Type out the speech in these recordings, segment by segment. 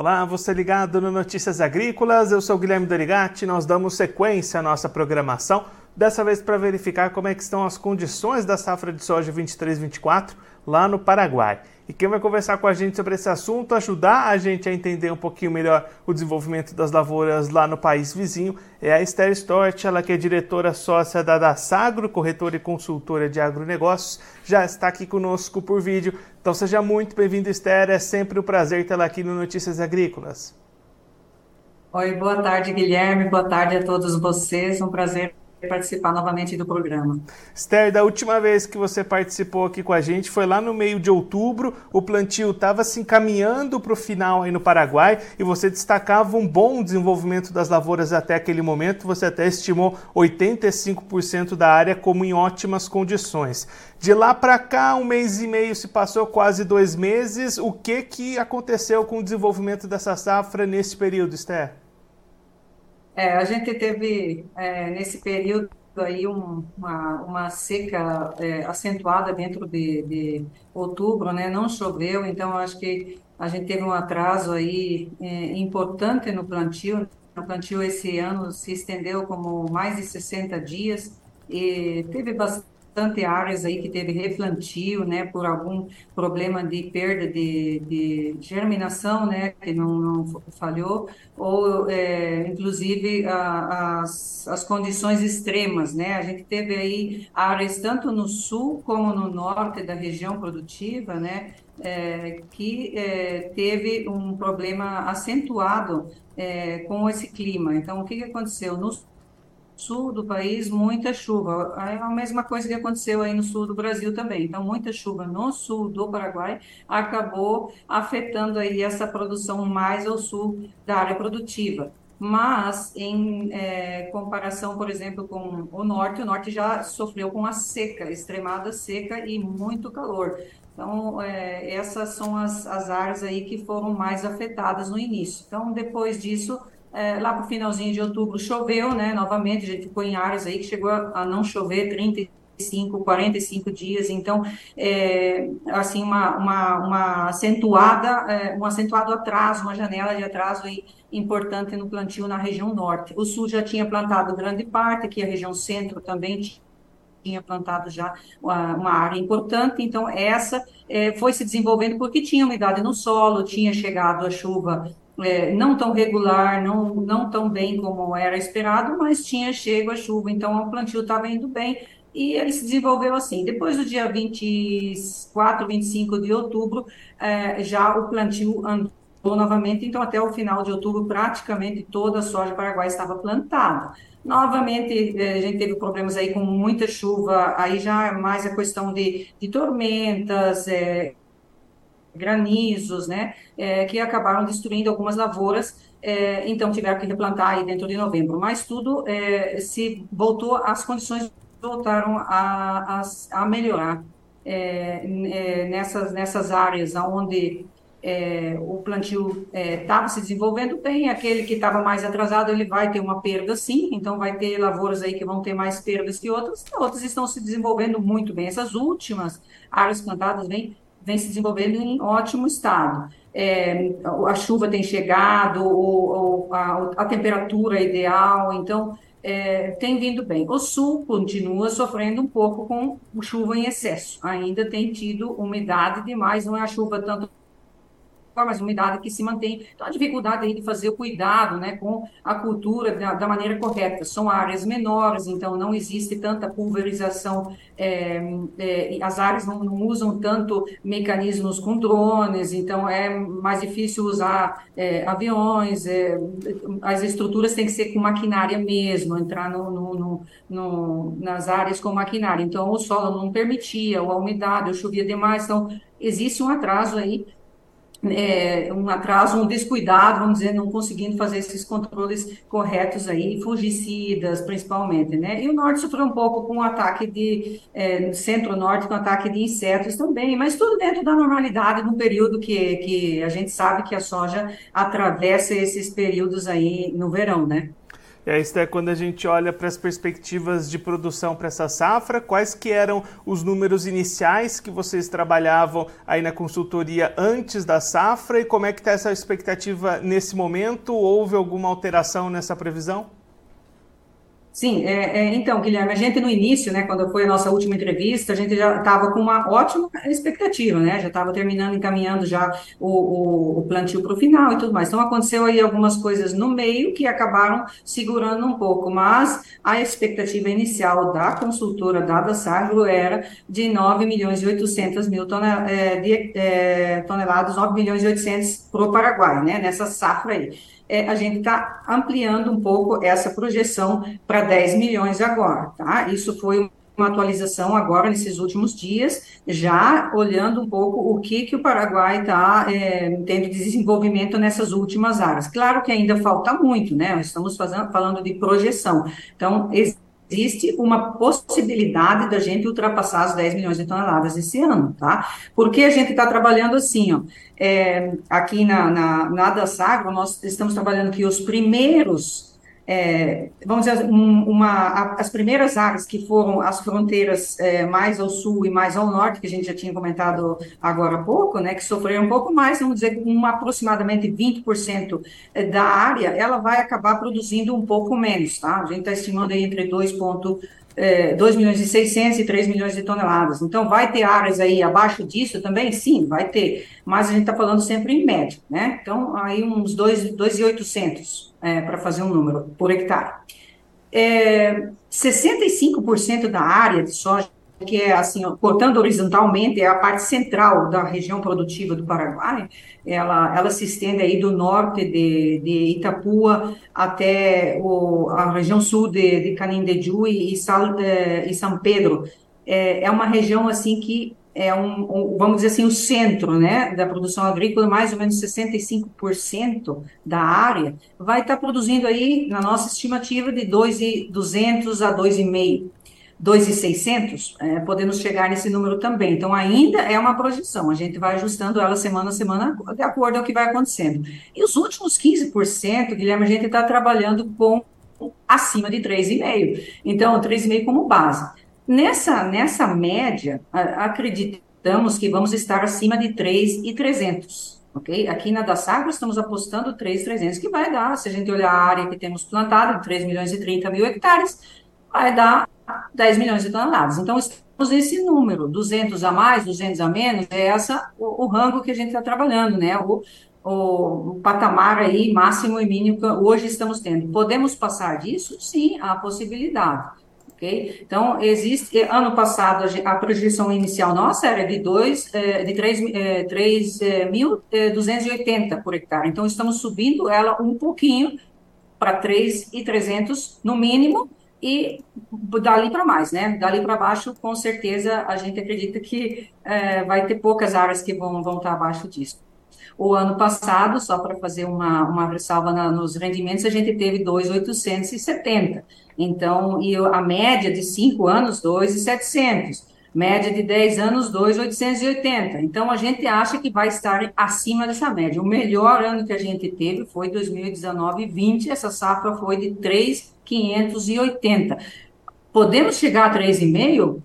Olá, você ligado no Notícias Agrícolas, eu sou Guilherme Dorigati, nós damos sequência à nossa programação, dessa vez para verificar como é que estão as condições da safra de soja 23-24 lá no Paraguai. E quem vai conversar com a gente sobre esse assunto, ajudar a gente a entender um pouquinho melhor o desenvolvimento das lavouras lá no país vizinho, é a Esther Stort, ela que é diretora sócia da Dasagro, corretora e consultora de agronegócios, já está aqui conosco por vídeo. Então seja muito bem-vindo, Esther, é sempre um prazer tê-la aqui no Notícias Agrícolas. Oi, boa tarde, Guilherme, boa tarde a todos vocês, um prazer participar novamente do programa. Esther, da última vez que você participou aqui com a gente foi lá no meio de outubro, o plantio estava se encaminhando para o final aí no Paraguai e você destacava um bom desenvolvimento das lavouras até aquele momento, você até estimou 85% da área como em ótimas condições. De lá para cá, um mês e meio se passou, quase dois meses, o que, que aconteceu com o desenvolvimento dessa safra nesse período, Esther? É, a gente teve é, nesse período aí um, uma, uma seca é, acentuada dentro de, de, outubro, né? Não choveu, então acho que a gente teve um atraso aí é, importante no plantio. O plantio esse ano se estendeu como mais de 60 dias e teve bastante bastante áreas aí que teve replantio, né, por algum problema de perda de, de germinação, né, que não, não falhou, ou é, inclusive a, as, as condições extremas, né, a gente teve aí áreas tanto no sul como no norte da região produtiva, né, é, que é, teve um problema acentuado é, com esse clima. Então, o que, que aconteceu? No sul do país, muita chuva. É a mesma coisa que aconteceu aí no sul do Brasil também. Então, muita chuva no sul do Paraguai acabou afetando aí essa produção mais ao sul da área produtiva. Mas, em é, comparação, por exemplo, com o norte, o norte já sofreu com a seca, extremada seca e muito calor. Então, é, essas são as, as áreas aí que foram mais afetadas no início. Então, depois disso, é, lá para o finalzinho de outubro choveu, né? Novamente, a gente ficou em áreas aí que chegou a, a não chover 35, 45 dias, então, é, assim, uma, uma, uma acentuada, é, um acentuado atraso, uma janela de atraso aí importante no plantio na região norte. O sul já tinha plantado grande parte, aqui a região centro também tinha plantado já uma, área importante, então essa é, foi se desenvolvendo porque tinha umidade no solo, tinha chegado a chuva é, não tão regular, não, não tão bem como era esperado, mas tinha chego a chuva, então o plantio estava indo bem e ele se desenvolveu assim. Depois do dia 24, 25 de outubro, é, já o plantio andou novamente, então até o final de outubro praticamente toda a soja paraguai estava plantada. Novamente, é, a gente teve problemas aí com muita chuva, aí já é mais a questão de, de tormentas, é, granizos, né, é, que acabaram destruindo algumas lavouras, é, então tiveram que replantar aí dentro de novembro. Mas tudo é, se voltou, as condições voltaram a, a, a melhorar é, é, nessas, nessas áreas onde é, o plantio estava se desenvolvendo bem, aquele que estava mais atrasado, ele vai ter uma perda sim, então vai ter lavouras aí que vão ter mais perdas que outras, outras estão se desenvolvendo muito bem. Essas últimas áreas plantadas vêm vem se desenvolvendo em ótimo estado. É, a chuva tem chegado, a, a, temperatura é ideal, então é, tem vindo bem. O sul continua sofrendo um pouco com chuva em excesso, ainda tem tido umidade demais, não é a chuva tanto mas umidade que se mantém. Então, a dificuldade aí de fazer o cuidado né, com a cultura da, da maneira correta. São áreas menores, então não existe tanta pulverização, é, é, as áreas não, não, usam tanto mecanismos com drones, então é mais difícil usar é, aviões, é, as estruturas têm que ser com maquinária mesmo, entrar no, no, no, nas áreas com maquinária. Então, o solo não permitia, ou a umidade, ou chovia demais, então existe um atraso aí é, um atraso, um descuidado, vamos dizer, não conseguindo fazer esses controles corretos aí, fungicidas principalmente, né? E o norte sofreu um pouco com o ataque de, é, centro-norte, com o ataque de insetos também, mas tudo dentro da normalidade, no período que, que a gente sabe que a soja atravessa esses períodos aí no verão, né? E aí, Esther, quando a gente olha para as perspectivas de produção para essa safra, quais que eram os números iniciais que vocês trabalhavam aí na consultoria antes da safra e como é que está essa expectativa nesse momento? Houve alguma alteração nessa previsão? Sim, é, é, então, Guilherme, a gente no início, né, quando foi a nossa última entrevista, a gente já estava com uma ótima expectativa, né, já estava terminando, encaminhando já o, o, o plantio para o final e tudo mais. Então, aconteceu aí algumas coisas no meio que acabaram segurando um pouco, mas a expectativa inicial da consultora Dada Sagro era de 9 milhões e 800 mil tonel, é, é, toneladas, 9 milhões e 800 para o Paraguai, né, nessa safra aí é, a gente está ampliando um pouco essa projeção para 10 milhões agora, tá? Isso foi uma atualização agora nesses últimos dias, já olhando um pouco o que, que o Paraguai está é, tendo de desenvolvimento nessas últimas áreas. Claro que ainda falta muito, né? Estamos fazendo, falando de projeção. Então, existe uma possibilidade da gente ultrapassar as 10 milhões de toneladas esse ano, tá? Porque a gente está trabalhando assim, ó, é, aqui na, na, na Adasagro, nós estamos trabalhando que os primeiros é, vamos dizer, um, uma, as primeiras áreas que foram as fronteiras é, mais ao sul e mais ao norte, que a gente já tinha comentado agora há pouco, né, que sofreram um pouco mais, vamos dizer, com aproximadamente 20% da área, ela vai acabar produzindo um pouco menos, tá? A gente está estimando aí entre 2,5 é, 2 milhões e 600 e 3 milhões de toneladas. Então, vai ter áreas aí abaixo disso também? Sim, vai ter, mas a gente está falando sempre em média, né? Então, aí uns 2,800 é, para fazer um número por hectare. É, 65% da área de soja que é assim, cortando horizontalmente, é a parte central da região produtiva do Paraguai, ela, ela se estende aí do norte de, de Itapua até o, a região sul de, de Canindeju e, Sal, e São Pedro. É, é uma região assim que é um, um, vamos dizer assim, o centro, né, da produção agrícola, mais ou menos 65% da área, vai estar produzindo aí, na nossa estimativa, de 2,200 a 2,5 2,600, é, podemos chegar nesse número também. Então, ainda é uma projeção, a gente vai ajustando ela semana a semana, de acordo com o que vai acontecendo. E os últimos 15%, Guilherme, a gente está trabalhando com acima de 3,5%. Então, 3,5% como base. Nessa, nessa média, acreditamos que vamos estar acima de 3,300. Ok? Aqui na Dassagro estamos apostando 3,300, que vai dar, se a gente olhar a área que temos plantado, 3 milhões e 30 mil hectares, vai dar 10 milhões de toneladas. Então, estamos nesse número, 200 a mais, 200 a menos, é essa o, o rango que a gente está trabalhando, né? O, o, o, patamar aí, máximo e mínimo que hoje estamos tendo. Podemos passar disso? Sim, há possibilidade. Okay? Então, existe, ano passado, a projeção inicial nossa era de, dois, é, de 3.280 é, por hectare. Então, estamos subindo ela um pouquinho para 3.300 no mínimo, e dali para mais, né? Dali para baixo, com certeza, a gente acredita que é, vai ter poucas áreas que vão, vão estar abaixo disso. O ano passado, só para fazer uma, uma ressalva na, nos rendimentos, a gente teve 2,870. Então, e a média de 5 anos, 2,700. Média de 10 anos, 2,880. Então, a gente acha que vai estar acima dessa média. O melhor ano que a gente teve foi 2019 e 20. Essa safra foi de 3,580. Podemos chegar a 3,5?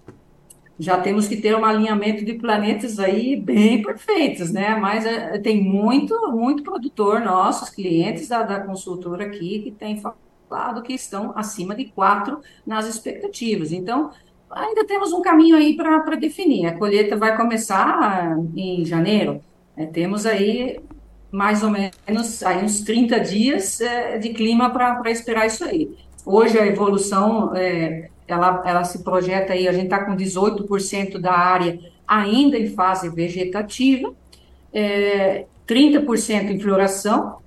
Já temos que ter um alinhamento de planetas aí bem perfeitos, né? Mas é, tem muito, muito produtor, nossos clientes da, da consultora aqui, que tem falado que estão acima de 4 nas expectativas. Então, ainda temos um caminho aí para definir. A colheita vai começar em janeiro. É, temos aí mais ou menos aí uns 30 dias é, de clima para esperar isso aí. Hoje a evolução, é, ela, ela se projeta aí, a gente está com 18% da área ainda em fase vegetativa, é, 30% em floração,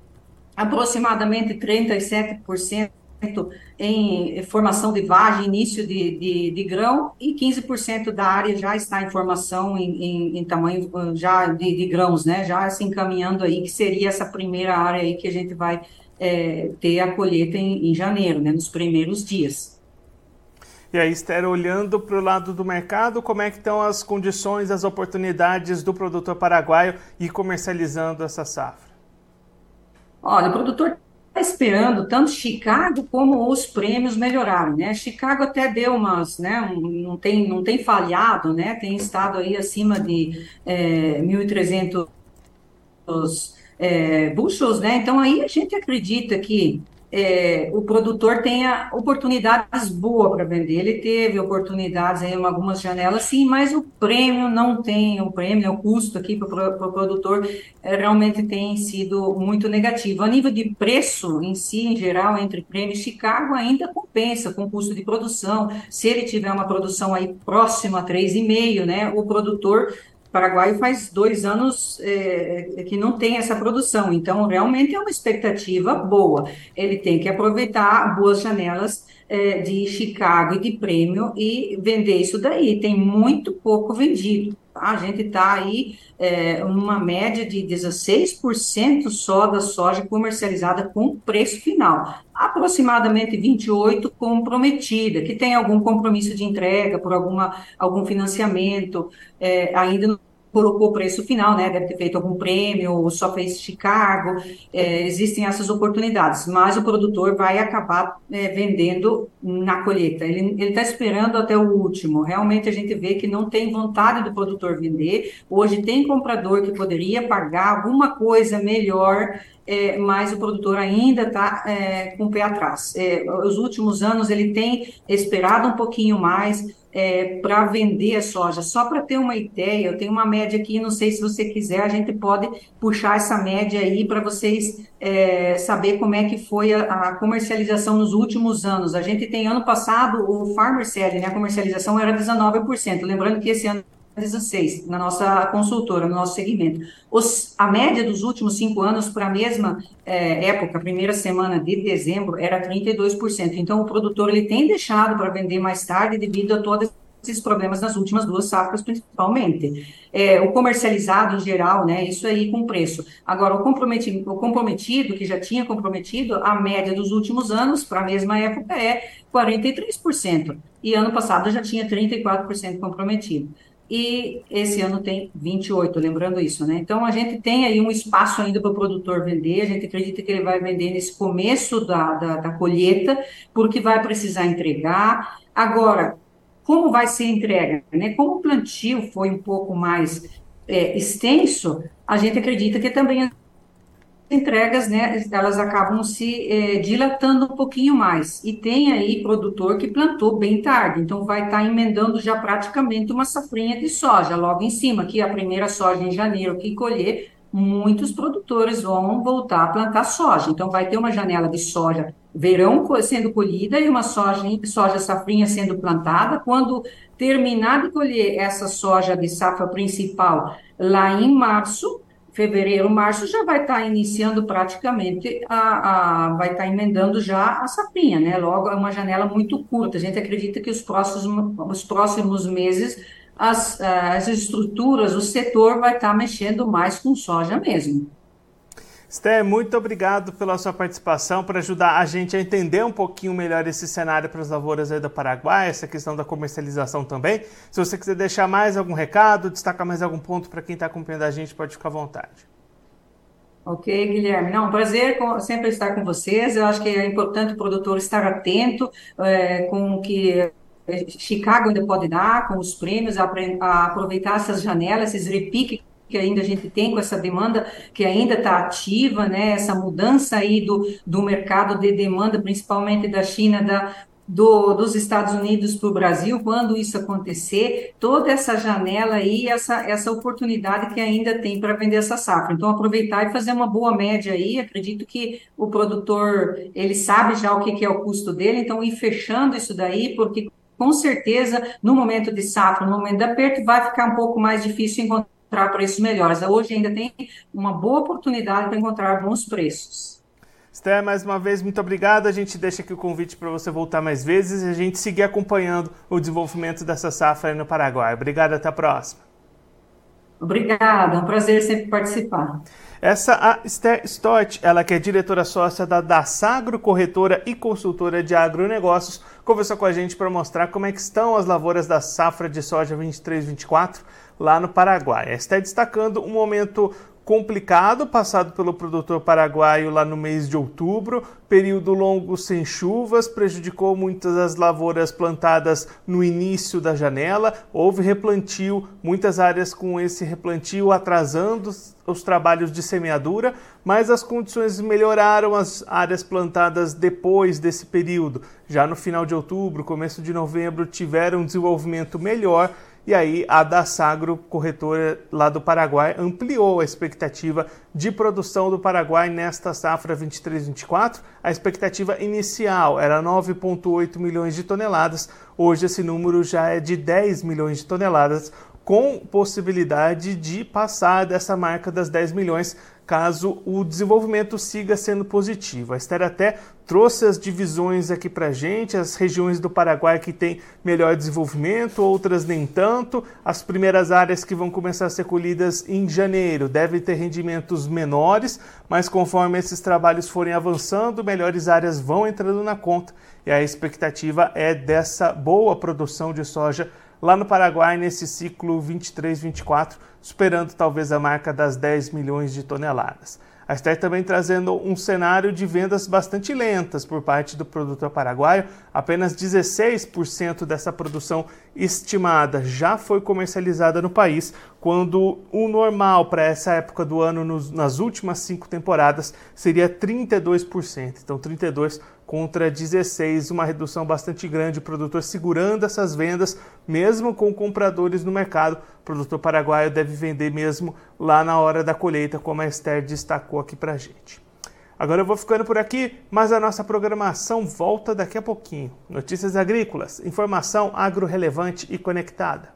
aproximadamente 37% em formação de vagem, início de, de, de, grão, e 15% da área já está em formação em, em, em tamanho já de, de, grãos, né? Já se encaminhando aí, que seria essa primeira área aí que a gente vai é, ter a colheita em, em janeiro, né? Nos primeiros dias. E aí, Esther, olhando para o lado do mercado, como é que estão as condições, as oportunidades do produtor paraguaio e comercializando essa safra? Olha, o produtor esperando tanto Chicago como os prêmios melhorarem, né? Chicago até deu umas, né? Não tem, não tem falhado, né? Tem estado aí acima de é, 1.300 é, bushels, né? Então aí a gente acredita que é, o produtor tenha oportunidades boas para vender. Ele teve oportunidades em algumas janelas, sim, mas o prêmio não tem, o prêmio, o custo aqui para o produtor é, realmente tem sido muito negativo. A nível de preço em si, em geral, entre prêmio e Chicago, ainda compensa com o custo de produção. Se ele tiver uma produção aí próxima a 3,5, né, o produtor Paraguai faz dois anos é, é, que não tem essa produção, então realmente é uma expectativa boa. Ele tem que aproveitar boas janelas é, de Chicago e de prêmio e vender isso daí. Tem muito pouco vendido. A gente está aí é, uma média de 16% só da soja comercializada com preço final. Aproximadamente 28% comprometida, que tem algum compromisso de entrega por alguma, algum financiamento, é, ainda não colocou o preço final, né? Deve ter feito algum prêmio, ou só fez Chicago. É, existem essas oportunidades, mas o produtor vai acabar é, vendendo na colheita. Ele está esperando até o último. Realmente a gente vê que não tem vontade do produtor vender. Hoje tem comprador que poderia pagar alguma coisa melhor é, mas o produtor ainda está é, com o pé atrás. É, os últimos anos ele tem esperado um pouquinho mais é, para vender a soja. Só para ter uma ideia, eu tenho uma média aqui, não sei se você quiser, a gente pode puxar essa média aí para vocês é, saber como é que foi a, a, comercialização nos últimos anos. A gente tem ano passado o Farmer Selling, né, a comercialização era 19%. Lembrando que esse ano 16, na nossa consultora, no nosso segmento. Os, a média dos últimos cinco anos para a mesma é, época, primeira semana de dezembro, era 32%. Então, o produtor ele tem deixado para vender mais tarde devido a todos esses problemas nas últimas duas safras, principalmente. É, o comercializado, em geral, né, isso aí com preço. Agora, o comprometido, o comprometido, que já tinha comprometido, a média dos últimos anos, para a mesma época, é 43%. E ano passado já tinha 34% comprometido e esse ano tem 28, lembrando isso, né? Então a gente tem aí um espaço ainda para o produtor vender, a gente acredita que ele vai vender nesse começo da, da, da colheita, porque vai precisar entregar. Agora, como vai ser entrega? Né? Como o plantio foi um pouco mais é, extenso, a gente acredita que também entregas, né, elas acabam se é, dilatando um pouquinho mais. E tem aí produtor que plantou bem tarde, então vai estar tá emendando já praticamente uma safrinha de soja logo em cima, que a primeira soja em janeiro que colher, muitos produtores vão voltar a plantar soja. Então vai ter uma janela de soja verão sendo colhida e uma soja, soja safrinha sendo plantada. Quando terminar de colher essa soja de safra principal lá em março, fevereiro, março, já vai estar tá iniciando praticamente, a, a vai estar tá emendando já a safrinha, né? Logo, é uma janela muito curta. A gente acredita que os próximos, os próximos meses as, as estruturas, o setor vai estar tá mexendo mais com soja mesmo. Sté, muito obrigado pela sua participação, para ajudar a gente a entender um pouquinho melhor esse cenário para as lavouras aí do Paraguai, essa questão da comercialização também. Se você quiser deixar mais algum recado, destacar mais algum ponto para quem está acompanhando a gente, pode ficar à vontade. Ok, Guilherme. Não, prazer sempre estar com vocês. Eu acho que é importante o produtor estar atento é, com o que Chicago ainda pode dar, com os prêmios, a aproveitar essas janelas, esses repiques que ainda a gente tem com essa demanda que ainda está ativa, né? Essa mudança aí do, do mercado de demanda, principalmente da China, da, do, dos Estados Unidos para o Brasil, quando isso acontecer, toda essa janela aí, essa, essa oportunidade que ainda tem para vender essa safra. Então, aproveitar e fazer uma boa média aí, acredito que o produtor, ele sabe já o que, que é o custo dele, então ir fechando isso daí, porque com certeza, no momento de safra, no momento de aperto, vai ficar um pouco mais difícil encontrar encontrar preços melhores. Hoje ainda tem uma boa oportunidade para encontrar bons preços. Esté, mais uma vez, muito obrigado. A gente deixa aqui o convite para você voltar mais vezes e a gente seguir acompanhando o desenvolvimento dessa safra aí no Paraguai. Obrigado, até a próxima. Obrigada, é um prazer sempre participar. Essa a Esther Stott, ela que é diretora sócia da Dassagro, corretora e consultora de agronegócios, conversou com a gente para mostrar como é que estão as lavouras da safra de soja 23-24 lá no Paraguai. Está destacando um momento complicado passado pelo produtor paraguaio lá no mês de outubro, período longo sem chuvas, prejudicou muitas das lavouras plantadas no início da janela, houve replantio, muitas áreas com esse replantio atrasando os trabalhos de semeadura, mas as condições melhoraram as áreas plantadas depois desse período. Já no final de outubro, começo de novembro, tiveram um desenvolvimento melhor e aí a da Sagro, corretora lá do Paraguai, ampliou a expectativa de produção do Paraguai nesta safra 23-24. A expectativa inicial era 9,8 milhões de toneladas, hoje esse número já é de 10 milhões de toneladas, com possibilidade de passar dessa marca das 10 milhões caso o desenvolvimento siga sendo positivo. A Esther até trouxe as divisões aqui para gente, as regiões do Paraguai que têm melhor desenvolvimento, outras nem tanto. As primeiras áreas que vão começar a ser colhidas em janeiro devem ter rendimentos menores, mas conforme esses trabalhos forem avançando, melhores áreas vão entrando na conta e a expectativa é dessa boa produção de soja lá no Paraguai nesse ciclo 23-24, superando talvez a marca das 10 milhões de toneladas. A Esther também trazendo um cenário de vendas bastante lentas por parte do produtor paraguaio. Apenas 16% dessa produção estimada já foi comercializada no país, quando o normal para essa época do ano nos, nas últimas cinco temporadas seria 32%. Então, 32% contra 16, uma redução bastante grande, o produtor segurando essas vendas, mesmo com compradores no mercado. O produtor paraguaio deve vender mesmo lá na hora da colheita, como a Esther destacou aqui para gente. Agora eu vou ficando por aqui, mas a nossa programação volta daqui a pouquinho. Notícias agrícolas, informação agro relevante e conectada.